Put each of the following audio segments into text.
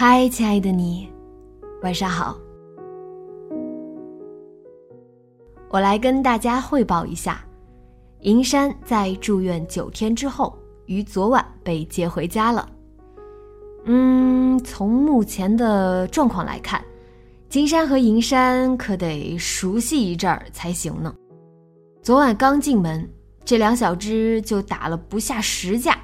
嗨，亲爱的你，晚上好。我来跟大家汇报一下，银山在住院九天之后，于昨晚被接回家了。嗯，从目前的状况来看，金山和银山可得熟悉一阵儿才行呢。昨晚刚进门，这两小只就打了不下十架。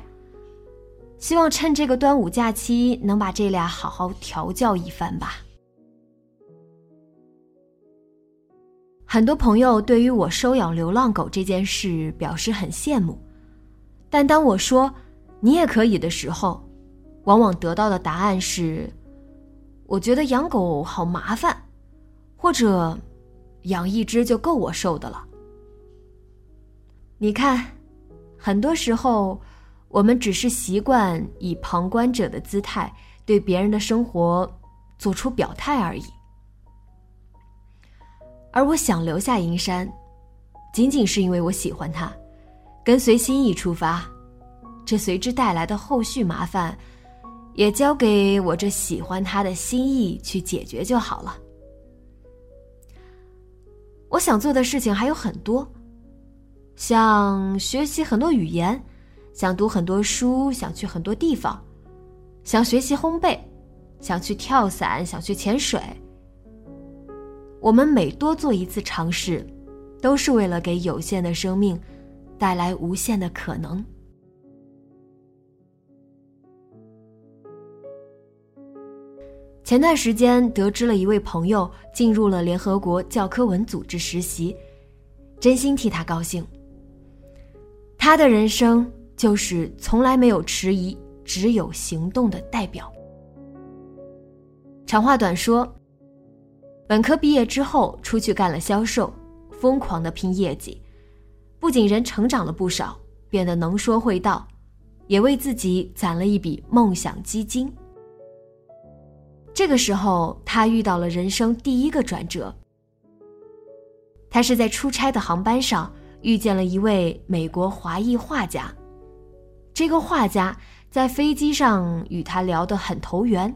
希望趁这个端午假期能把这俩好好调教一番吧。很多朋友对于我收养流浪狗这件事表示很羡慕，但当我说你也可以的时候，往往得到的答案是：我觉得养狗好麻烦，或者养一只就够我受的了。你看，很多时候。我们只是习惯以旁观者的姿态对别人的生活做出表态而已，而我想留下银山，仅仅是因为我喜欢他，跟随心意出发，这随之带来的后续麻烦，也交给我这喜欢他的心意去解决就好了。我想做的事情还有很多，像学习很多语言。想读很多书，想去很多地方，想学习烘焙，想去跳伞，想去潜水。我们每多做一次尝试，都是为了给有限的生命带来无限的可能。前段时间得知了一位朋友进入了联合国教科文组织实习，真心替他高兴。他的人生。就是从来没有迟疑，只有行动的代表。长话短说，本科毕业之后出去干了销售，疯狂的拼业绩，不仅人成长了不少，变得能说会道，也为自己攒了一笔梦想基金。这个时候，他遇到了人生第一个转折。他是在出差的航班上遇见了一位美国华裔画家。这个画家在飞机上与他聊得很投缘，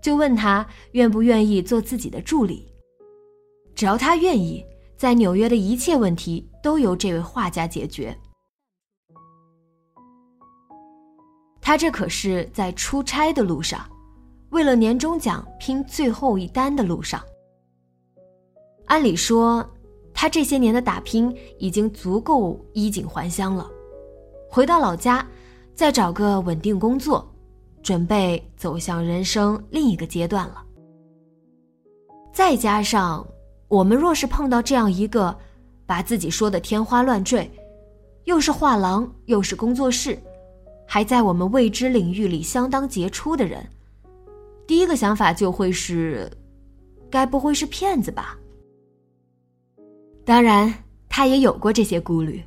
就问他愿不愿意做自己的助理。只要他愿意，在纽约的一切问题都由这位画家解决。他这可是在出差的路上，为了年终奖拼最后一单的路上。按理说，他这些年的打拼已经足够衣锦还乡了，回到老家。再找个稳定工作，准备走向人生另一个阶段了。再加上我们若是碰到这样一个把自己说的天花乱坠，又是画廊又是工作室，还在我们未知领域里相当杰出的人，第一个想法就会是：该不会是骗子吧？当然，他也有过这些顾虑，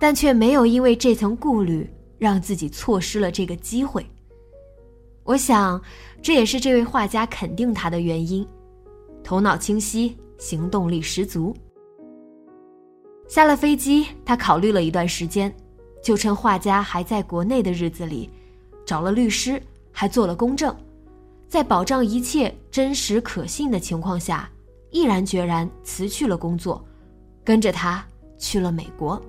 但却没有因为这层顾虑。让自己错失了这个机会，我想这也是这位画家肯定他的原因。头脑清晰，行动力十足。下了飞机，他考虑了一段时间，就趁画家还在国内的日子里，找了律师，还做了公证，在保障一切真实可信的情况下，毅然决然辞去了工作，跟着他去了美国。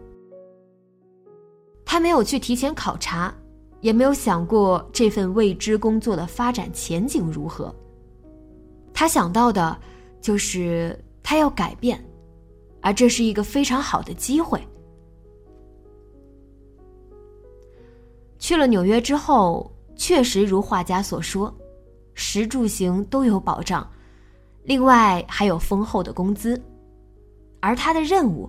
他没有去提前考察，也没有想过这份未知工作的发展前景如何，他想到的，就是他要改变，而这是一个非常好的机会。去了纽约之后，确实如画家所说，食住行都有保障，另外还有丰厚的工资，而他的任务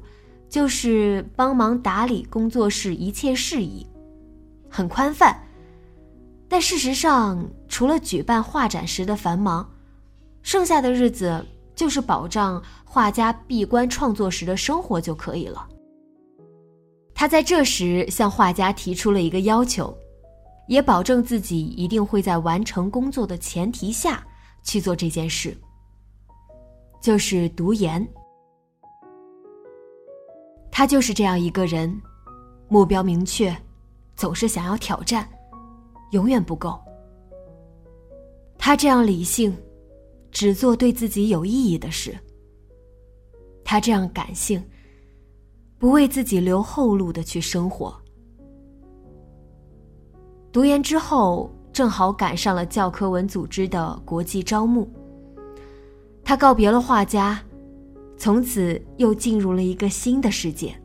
就是帮忙打理工作室一切事宜，很宽泛。但事实上，除了举办画展时的繁忙，剩下的日子就是保障画家闭关创作时的生活就可以了。他在这时向画家提出了一个要求，也保证自己一定会在完成工作的前提下去做这件事，就是读研。他就是这样一个人，目标明确，总是想要挑战，永远不够。他这样理性，只做对自己有意义的事。他这样感性。不为自己留后路的去生活。读研之后，正好赶上了教科文组织的国际招募。他告别了画家，从此又进入了一个新的世界。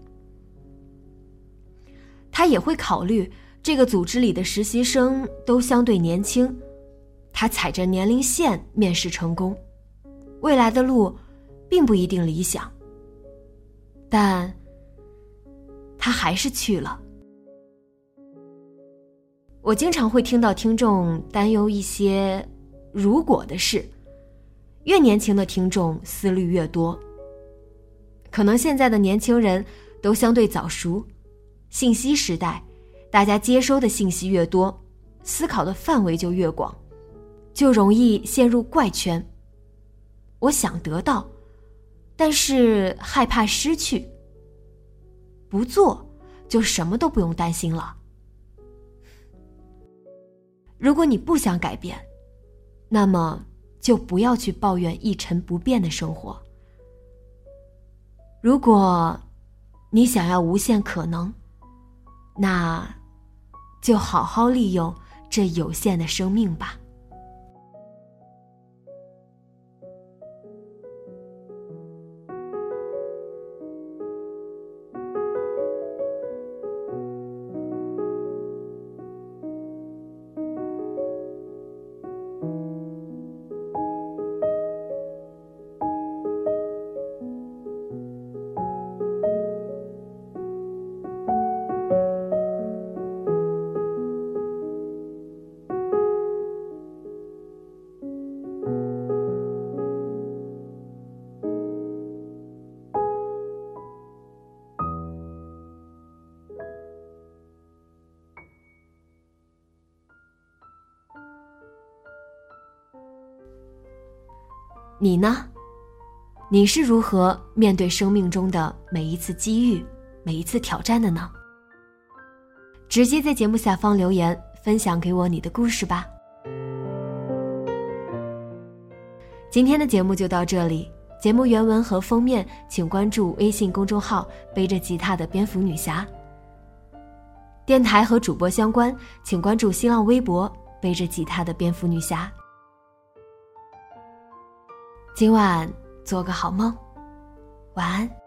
他也会考虑这个组织里的实习生都相对年轻，他踩着年龄线面试成功，未来的路并不一定理想，但。他还是去了。我经常会听到听众担忧一些“如果”的事，越年轻的听众思虑越多。可能现在的年轻人都相对早熟，信息时代，大家接收的信息越多，思考的范围就越广，就容易陷入怪圈。我想得到，但是害怕失去。不做，就什么都不用担心了。如果你不想改变，那么就不要去抱怨一成不变的生活。如果你想要无限可能，那就好好利用这有限的生命吧。你呢？你是如何面对生命中的每一次机遇、每一次挑战的呢？直接在节目下方留言，分享给我你的故事吧。今天的节目就到这里，节目原文和封面请关注微信公众号“背着吉他的蝙蝠女侠”。电台和主播相关，请关注新浪微博“背着吉他的蝙蝠女侠”。今晚做个好梦，晚安。